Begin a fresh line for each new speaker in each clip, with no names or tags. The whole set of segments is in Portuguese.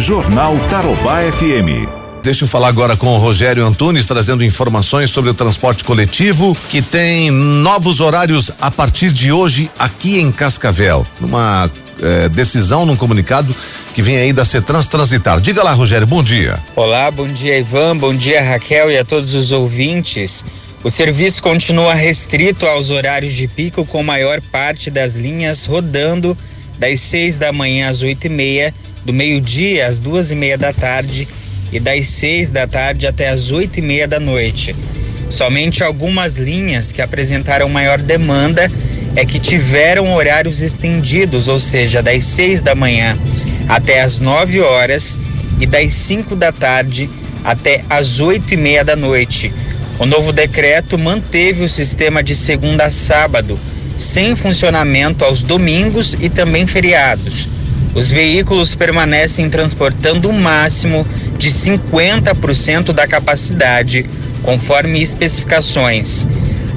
Jornal Tarobá FM.
Deixa eu falar agora com o Rogério Antunes, trazendo informações sobre o transporte coletivo, que tem novos horários a partir de hoje aqui em Cascavel. Numa eh, decisão, num comunicado que vem aí da Cetrans Transitar. Diga lá, Rogério, bom dia.
Olá, bom dia, Ivan, bom dia, Raquel e a todos os ouvintes. O serviço continua restrito aos horários de pico, com maior parte das linhas rodando das 6 da manhã às oito e meia, do meio-dia às duas e meia da tarde e das 6 da tarde até às oito e meia da noite. Somente algumas linhas que apresentaram maior demanda é que tiveram horários estendidos, ou seja, das 6 da manhã até às 9 horas e das 5 da tarde até às oito e meia da noite o novo decreto manteve o sistema de segunda a sábado, sem funcionamento aos domingos e também feriados. Os veículos permanecem transportando o máximo de 50% da capacidade, conforme especificações.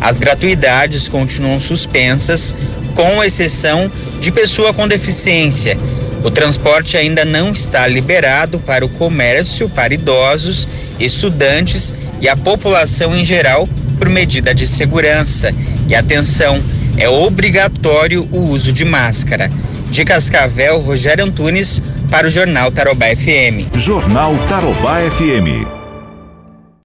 As gratuidades continuam suspensas, com exceção de pessoa com deficiência. O transporte ainda não está liberado para o comércio, para idosos, estudantes e a população em geral por medida de segurança. E atenção, é obrigatório o uso de máscara. De Cascavel, Rogério Antunes para o Jornal Tarobá FM.
Jornal Tarobá FM.